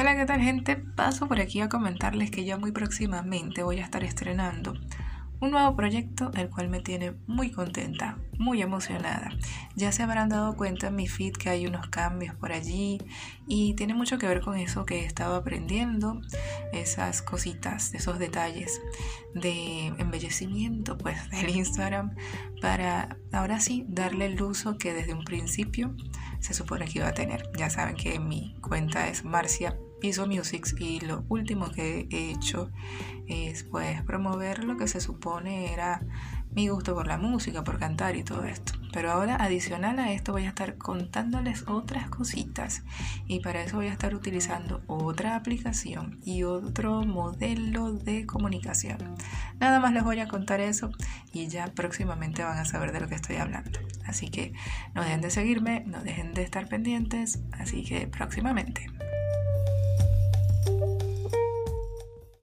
Hola, ¿qué tal gente? Paso por aquí a comentarles que ya muy próximamente voy a estar estrenando un nuevo proyecto el cual me tiene muy contenta, muy emocionada. Ya se habrán dado cuenta en mi feed que hay unos cambios por allí y tiene mucho que ver con eso que he estado aprendiendo, esas cositas, esos detalles de embellecimiento pues del Instagram para ahora sí darle el uso que desde un principio se supone que iba a tener. Ya saben que mi cuenta es Marcia Piso Music y lo último que he hecho es pues promover lo que se supone era mi gusto por la música, por cantar y todo esto. Pero ahora adicional a esto voy a estar contándoles otras cositas y para eso voy a estar utilizando otra aplicación y otro modelo de comunicación. Nada más les voy a contar eso y ya próximamente van a saber de lo que estoy hablando. Así que no dejen de seguirme, no dejen de estar pendientes, así que próximamente.